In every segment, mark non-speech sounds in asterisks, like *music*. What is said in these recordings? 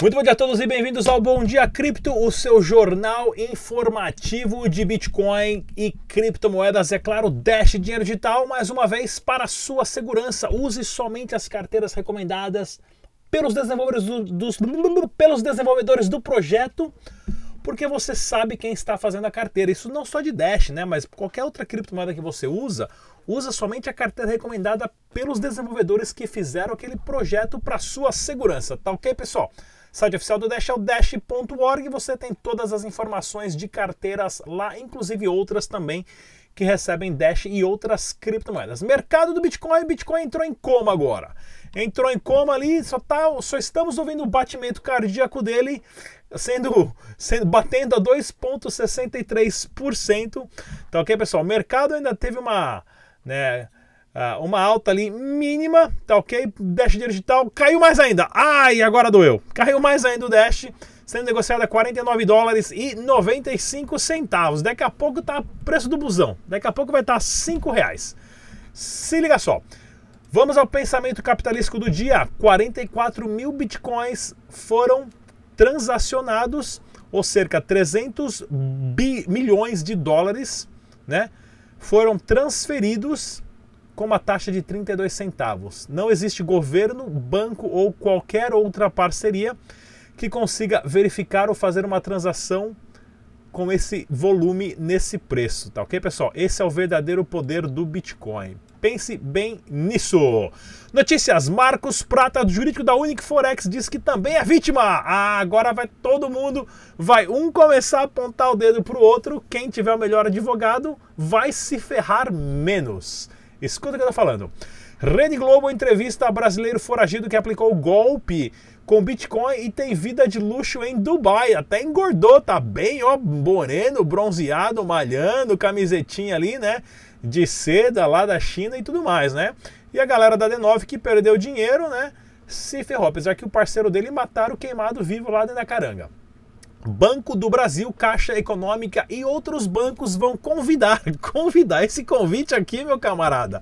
Muito bom dia a todos e bem-vindos ao Bom Dia Cripto, o seu jornal informativo de Bitcoin e criptomoedas. É claro, Dash Dinheiro Digital, mais uma vez, para sua segurança. Use somente as carteiras recomendadas pelos desenvolvedores do, dos, pelos desenvolvedores do projeto, porque você sabe quem está fazendo a carteira. Isso não só de Dash, né? Mas qualquer outra criptomoeda que você usa, usa somente a carteira recomendada pelos desenvolvedores que fizeram aquele projeto para sua segurança. Tá ok, pessoal? Site oficial do Dash é o dash.org. Você tem todas as informações de carteiras lá, inclusive outras também que recebem Dash e outras criptomoedas. Mercado do Bitcoin, Bitcoin entrou em coma agora. Entrou em coma ali, só tá, só estamos ouvindo o batimento cardíaco dele sendo, sendo batendo a 2.63%. Tá OK, pessoal? O mercado ainda teve uma, né, uh, uma alta ali mínima, tá ok? Dash digital caiu mais ainda. Ai, agora doeu. Caiu mais ainda o Dash, sendo negociado a 49 dólares e 95 centavos. Daqui a pouco tá preço do busão. Daqui a pouco vai estar tá 5 reais. Se liga só. Vamos ao pensamento capitalístico do dia. 44 mil bitcoins foram transacionados, ou cerca de 300 milhões de dólares, né? Foram transferidos com uma taxa de 32 centavos. Não existe governo, banco ou qualquer outra parceria que consiga verificar ou fazer uma transação com esse volume nesse preço, tá ok, pessoal? Esse é o verdadeiro poder do Bitcoin. Pense bem nisso. Notícias: Marcos Prata, jurídico da Unic Forex, diz que também é vítima. Ah, agora vai todo mundo, vai um começar a apontar o dedo para o outro. Quem tiver o melhor advogado vai se ferrar menos. Escuta o que eu tô falando. Rede Globo entrevista brasileiro foragido que aplicou golpe com Bitcoin e tem vida de luxo em Dubai. Até engordou, tá bem, ó, moreno, bronzeado, malhando, camisetinha ali, né? De seda lá da China e tudo mais, né? E a galera da D9 que perdeu dinheiro, né? Se ferrou, apesar que o parceiro dele mataram queimado vivo lá dentro da caranga. Banco do Brasil, Caixa Econômica e outros bancos vão convidar, *laughs* convidar esse convite aqui, meu camarada.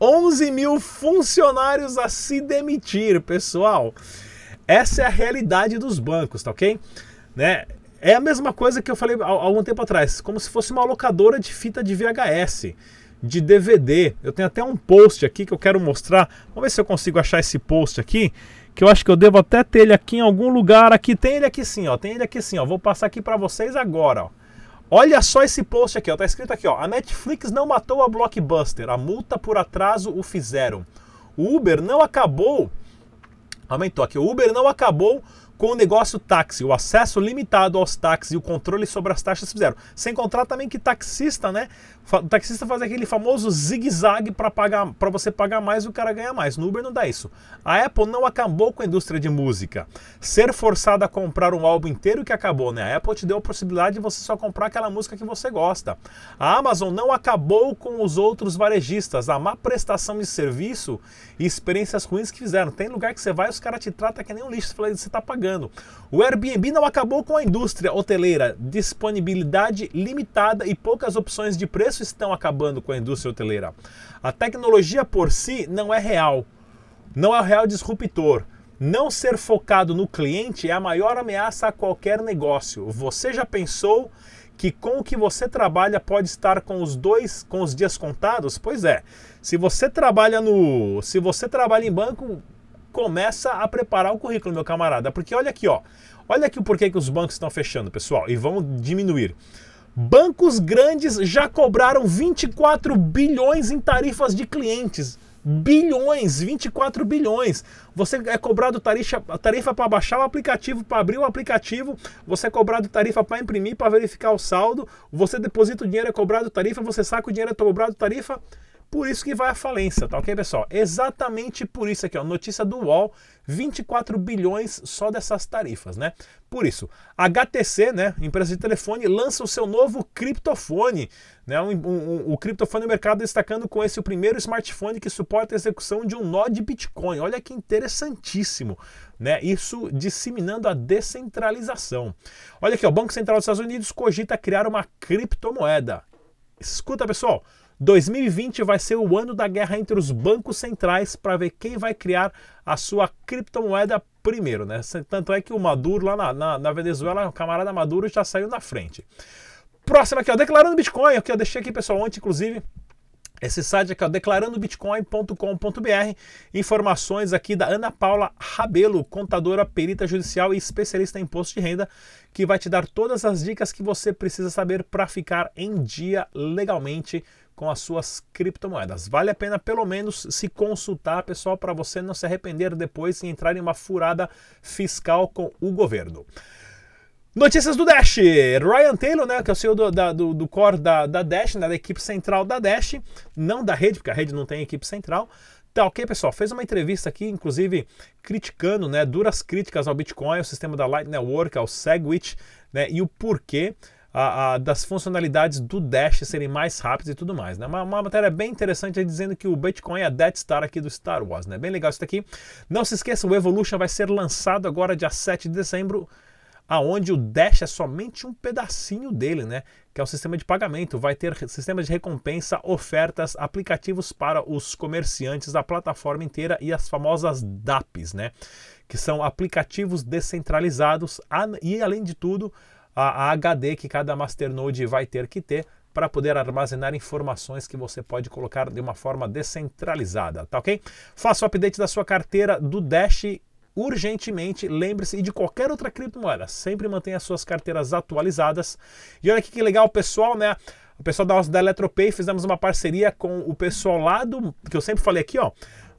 11 mil funcionários a se demitir, pessoal. Essa é a realidade dos bancos, tá ok? Né? É a mesma coisa que eu falei há algum tempo atrás, como se fosse uma locadora de fita de VHS, de DVD. Eu tenho até um post aqui que eu quero mostrar. Vamos ver se eu consigo achar esse post aqui que eu acho que eu devo até ter ele aqui em algum lugar. Aqui tem ele aqui sim, ó. Tem ele aqui sim, ó. Vou passar aqui para vocês agora, ó. Olha só esse post aqui, ó. Tá escrito aqui, ó. A Netflix não matou a Blockbuster. A multa por atraso o fizeram. O Uber não acabou. Aumentou aqui. O Uber não acabou com o negócio táxi, o acesso limitado aos táxis e o controle sobre as taxas fizeram. Sem contar também que taxista, né? O taxista faz aquele famoso zigue-zague para pagar, para você pagar mais e o cara ganha mais. No Uber não dá isso. A Apple não acabou com a indústria de música. Ser forçado a comprar um álbum inteiro que acabou, né? A Apple te deu a possibilidade de você só comprar aquela música que você gosta. A Amazon não acabou com os outros varejistas. A má prestação de serviço e experiências ruins que fizeram. Tem lugar que você vai e os caras te tratam que nem um lixo. Você está pagando. O Airbnb não acabou com a indústria hoteleira. Disponibilidade limitada e poucas opções de preço preço estão acabando com a indústria hoteleira. A tecnologia por si não é real, não é o real disruptor. Não ser focado no cliente é a maior ameaça a qualquer negócio. Você já pensou que com o que você trabalha pode estar com os dois, com os dias contados? Pois é. Se você trabalha no, se você trabalha em banco, começa a preparar o currículo, meu camarada, porque olha aqui, ó. Olha aqui o porquê que os bancos estão fechando, pessoal, e vão diminuir. Bancos grandes já cobraram 24 bilhões em tarifas de clientes. Bilhões, 24 bilhões. Você é cobrado tarifa, tarifa para baixar o aplicativo, para abrir o aplicativo, você é cobrado tarifa para imprimir, para verificar o saldo, você deposita o dinheiro, é cobrado tarifa, você saca o dinheiro, é cobrado tarifa. Por isso que vai à falência, tá ok, pessoal? Exatamente por isso aqui, ó, notícia do UOL, 24 bilhões só dessas tarifas, né? Por isso, HTC, né, empresa de telefone, lança o seu novo criptofone, né? Um, um, um, o criptofone no mercado destacando com esse o primeiro smartphone que suporta a execução de um nó de Bitcoin. Olha que interessantíssimo, né? Isso disseminando a descentralização. Olha aqui, o Banco Central dos Estados Unidos cogita criar uma criptomoeda. Escuta, pessoal, 2020 vai ser o ano da guerra entre os bancos centrais para ver quem vai criar a sua criptomoeda primeiro, né? Tanto é que o Maduro lá na, na, na Venezuela, o camarada Maduro já saiu na frente. Próximo aqui, ó, declarando Bitcoin, aqui eu deixei aqui pessoal ontem, inclusive, esse site aqui, ó, declarandobitcoin.com.br. Informações aqui da Ana Paula Rabelo, contadora, perita judicial e especialista em imposto de renda, que vai te dar todas as dicas que você precisa saber para ficar em dia legalmente com as suas criptomoedas. Vale a pena pelo menos se consultar, pessoal, para você não se arrepender depois e entrar em uma furada fiscal com o governo. Notícias do Dash. Ryan Taylor, né, que é o CEO do, da, do, do core da, da Dash, né, da equipe central da Dash, não da rede, porque a rede não tem equipe central. Tá ok, pessoal? Fez uma entrevista aqui, inclusive criticando, né, duras críticas ao Bitcoin, ao sistema da Light Network, ao Segwit, né, e o porquê a, a, das funcionalidades do Dash serem mais rápidas e tudo mais. Né? Uma, uma matéria bem interessante dizendo que o Bitcoin é a Death Star aqui do Star Wars. Né? Bem legal isso daqui. Não se esqueça, o Evolution vai ser lançado agora dia 7 de dezembro aonde o Dash é somente um pedacinho dele, né? Que é o sistema de pagamento. Vai ter sistema de recompensa, ofertas, aplicativos para os comerciantes da plataforma inteira e as famosas DAPs, né? Que são aplicativos descentralizados e, além de tudo, a, a HD que cada masternode vai ter que ter para poder armazenar informações que você pode colocar de uma forma descentralizada, tá ok? Faça o update da sua carteira do Dash urgentemente, lembre-se, de qualquer outra criptomoeda, sempre mantenha as suas carteiras atualizadas. E olha que legal, pessoal, né? O pessoal da, da Eletropay fizemos uma parceria com o pessoal lá do. que eu sempre falei aqui, ó.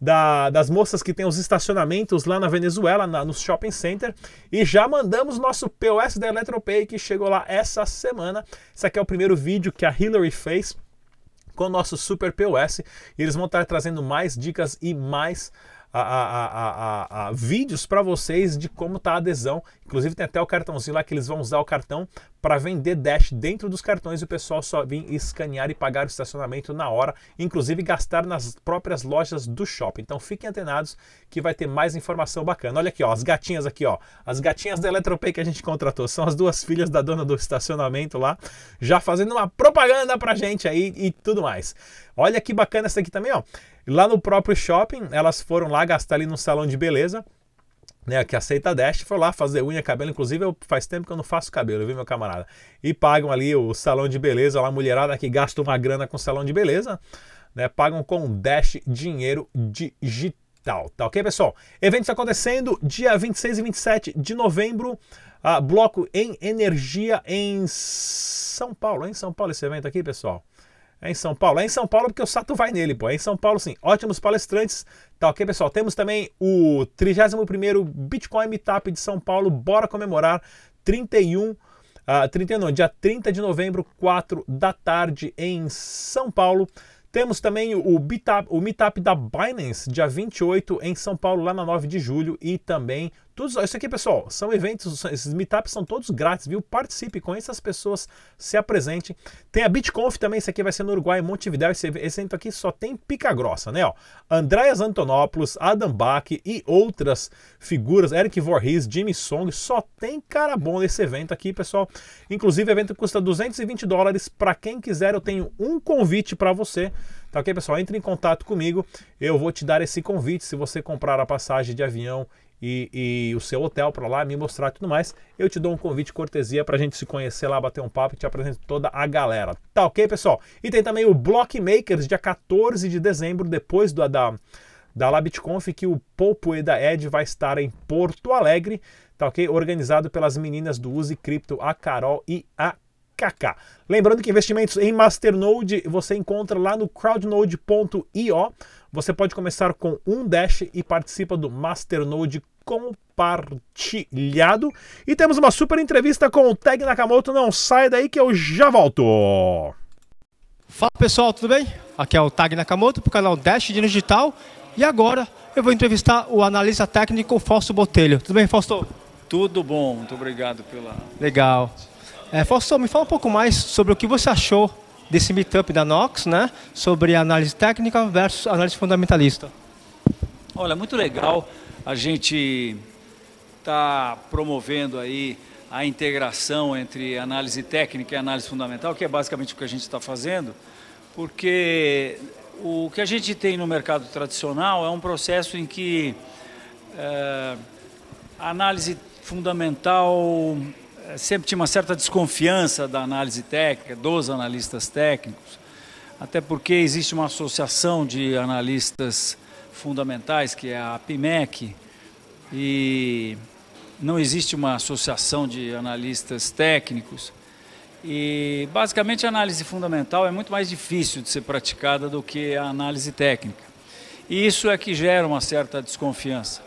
Da, das moças que tem os estacionamentos lá na Venezuela, na, no shopping center, e já mandamos nosso POS da Eletropay que chegou lá essa semana. Esse aqui é o primeiro vídeo que a Hillary fez com o nosso Super POS. E eles vão estar trazendo mais dicas e mais a, a, a, vídeos para vocês de como tá a adesão. Inclusive tem até o cartãozinho lá que eles vão usar o cartão para vender Dash dentro dos cartões e o pessoal só vir escanear e pagar o estacionamento na hora, inclusive gastar nas próprias lojas do shopping. Então fiquem antenados que vai ter mais informação bacana. Olha aqui, ó, as gatinhas aqui, ó. As gatinhas da Eletropay que a gente contratou são as duas filhas da dona do estacionamento lá, já fazendo uma propaganda pra gente aí e tudo mais. Olha que bacana essa aqui também, ó. Lá no próprio shopping, elas foram lá gastar ali no salão de beleza, né, que aceita Dash, foi lá fazer unha, cabelo. Inclusive, eu, faz tempo que eu não faço cabelo, viu, meu camarada? E pagam ali o salão de beleza, lá, mulherada que gasta uma grana com salão de beleza, né? Pagam com Dash dinheiro digital. Tá ok, pessoal? Eventos acontecendo dia 26 e 27 de novembro. Uh, bloco em energia em São Paulo. Em São Paulo esse evento aqui, pessoal? É em São Paulo? É em São Paulo porque o Sato vai nele, pô. É em São Paulo, sim. Ótimos palestrantes. Tá ok, pessoal? Temos também o 31º Bitcoin Meetup de São Paulo. Bora comemorar 31 uh, 31 não, dia 30 de novembro, 4 da tarde em São Paulo. Temos também o, meetup, o meetup da Binance, dia 28 em São Paulo, lá na 9 de julho, e também todos, isso aqui, pessoal, são eventos, esses meetups são todos grátis, viu? Participe, conheça as pessoas, se apresente. Tem a BitConf também, esse aqui vai ser no Uruguai, em Montevideo. Esse, esse evento aqui só tem pica grossa, né? Ó, Andréas Antonopoulos, Adam Bach e outras figuras, Eric Voorhees, Jimmy Song, só tem cara bom nesse evento aqui, pessoal. Inclusive, o evento custa 220 dólares. Para quem quiser, eu tenho um convite para você. Tá ok, pessoal? Entre em contato comigo, eu vou te dar esse convite se você comprar a passagem de avião e, e o seu hotel para lá, me mostrar tudo mais, eu te dou um convite cortesia para a gente se conhecer lá, bater um papo e te apresento toda a galera. Tá ok, pessoal? E tem também o Blockmakers, dia 14 de dezembro, depois do, da, da LabitConf, que o Popo da Ed vai estar em Porto Alegre, tá ok? Organizado pelas meninas do Use Cripto, a Carol e a Kaká. Lembrando que investimentos em Masternode você encontra lá no crowdnode.io. Você pode começar com um Dash e participa do Masternode compartilhado. E temos uma super entrevista com o Tag Nakamoto. Não sai daí que eu já volto. Fala pessoal, tudo bem? Aqui é o Tag Nakamoto para o canal Dash Dinheiro Digital. E agora eu vou entrevistar o analista técnico Fausto Botelho. Tudo bem, Fausto? Tudo bom, muito obrigado pela. Legal. É, Fausto, me fala um pouco mais sobre o que você achou desse meetup da Nox, né? Sobre análise técnica versus análise fundamentalista. Olha, muito legal a gente está promovendo aí a integração entre análise técnica e análise fundamental, que é basicamente o que a gente está fazendo, Porque o que a gente tem no mercado tradicional é um processo em que é, a análise fundamental é, sempre tinha uma certa desconfiança da análise técnica, dos analistas técnicos, até porque existe uma associação de analistas fundamentais, que é a PIMEC, e não existe uma associação de analistas técnicos. E basicamente a análise fundamental é muito mais difícil de ser praticada do que a análise técnica. E isso é que gera uma certa desconfiança.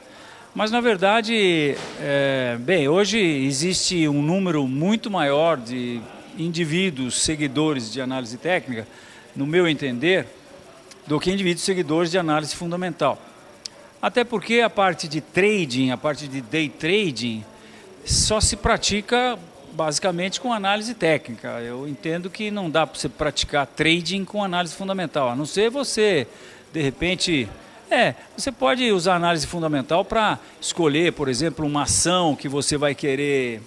Mas na verdade, é, bem, hoje existe um número muito maior de indivíduos seguidores de análise técnica, no meu entender, do que indivíduos seguidores de análise fundamental. Até porque a parte de trading, a parte de day trading, só se pratica basicamente com análise técnica. Eu entendo que não dá para você praticar trading com análise fundamental, a não ser você, de repente. É, você pode usar análise fundamental para escolher, por exemplo, uma ação que você vai querer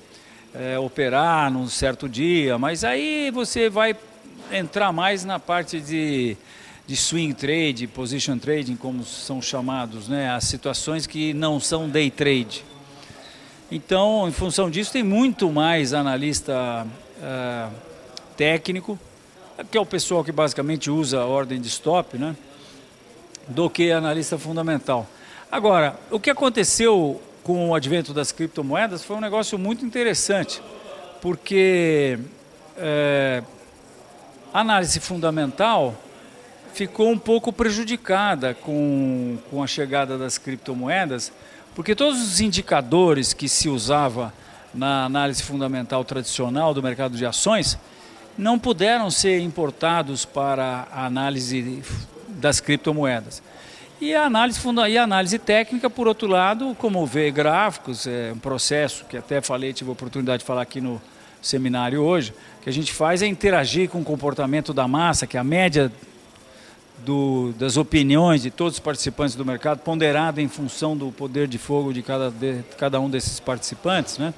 é, operar num certo dia, mas aí você vai entrar mais na parte de, de swing trade, position trading, como são chamados, né? as situações que não são day trade. Então, em função disso, tem muito mais analista uh, técnico, que é o pessoal que basicamente usa a ordem de stop, né? do que analista fundamental. Agora, o que aconteceu com o advento das criptomoedas foi um negócio muito interessante, porque é, análise fundamental ficou um pouco prejudicada com, com a chegada das criptomoedas, porque todos os indicadores que se usava na análise fundamental tradicional do mercado de ações não puderam ser importados para a análise das criptomoedas. E a análise, e a análise técnica, por outro lado, como ver gráficos, é um processo que até falei, tive a oportunidade de falar aqui no seminário hoje, que a gente faz é interagir com o comportamento da massa, que é a média do, das opiniões de todos os participantes do mercado, ponderada em função do poder de fogo de cada, de cada um desses participantes. Né?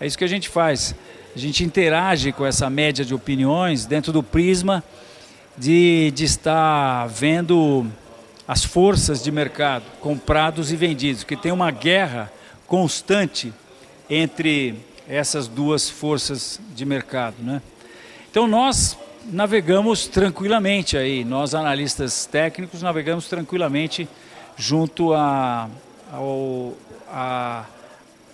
É isso que a gente faz. A gente interage com essa média de opiniões dentro do prisma de, de estar vendo as forças de mercado, comprados e vendidos, que tem uma guerra constante entre essas duas forças de mercado. Né? Então nós navegamos tranquilamente aí, nós analistas técnicos navegamos tranquilamente junto a, ao, a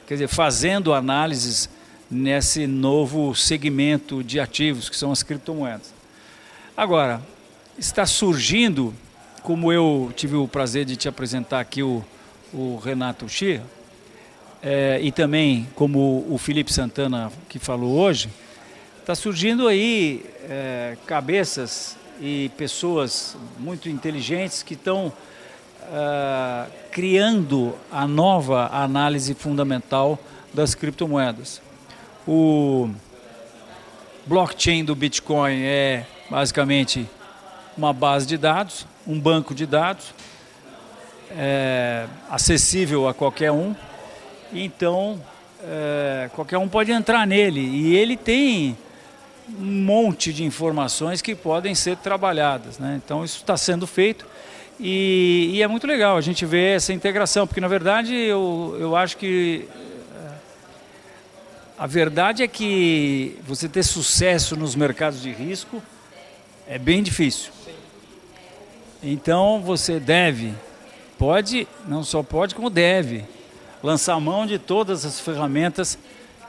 quer dizer, fazendo análises nesse novo segmento de ativos que são as criptomoedas. Agora, está surgindo, como eu tive o prazer de te apresentar aqui o, o Renato Xia, é, e também como o Felipe Santana que falou hoje, está surgindo aí é, cabeças e pessoas muito inteligentes que estão é, criando a nova análise fundamental das criptomoedas. O blockchain do Bitcoin é basicamente uma base de dados, um banco de dados, é, acessível a qualquer um então, é, qualquer um pode entrar nele e ele tem um monte de informações que podem ser trabalhadas. Né? Então, isso está sendo feito e, e, é muito legal a gente ver essa integração, porque na verdade eu, eu acho que é, a verdade é que você ter sucesso nos mercados de risco é bem difícil. Então você deve, pode, não só pode, como deve lançar mão de todas as ferramentas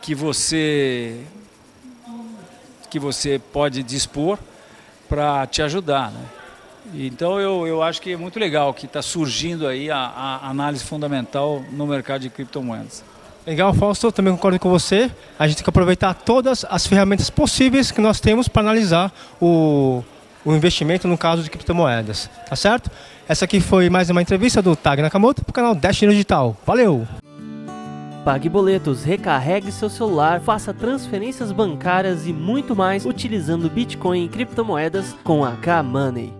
que você que você pode dispor para te ajudar, né? Então eu, eu acho que é muito legal que está surgindo aí a, a, análise fundamental no mercado de criptomoedas. Legal, Fausto, também concordo com você. A gente tem que aproveitar todas as ferramentas possíveis que nós temos para analisar o, o investimento no caso de criptomoedas, tá certo? Essa aqui foi mais uma entrevista do Tag Nakamoto para o canal Destino Digital. Valeu! Pague boletos, recarregue seu celular, faça transferências bancárias e muito mais utilizando Bitcoin e criptomoedas com a K-Money.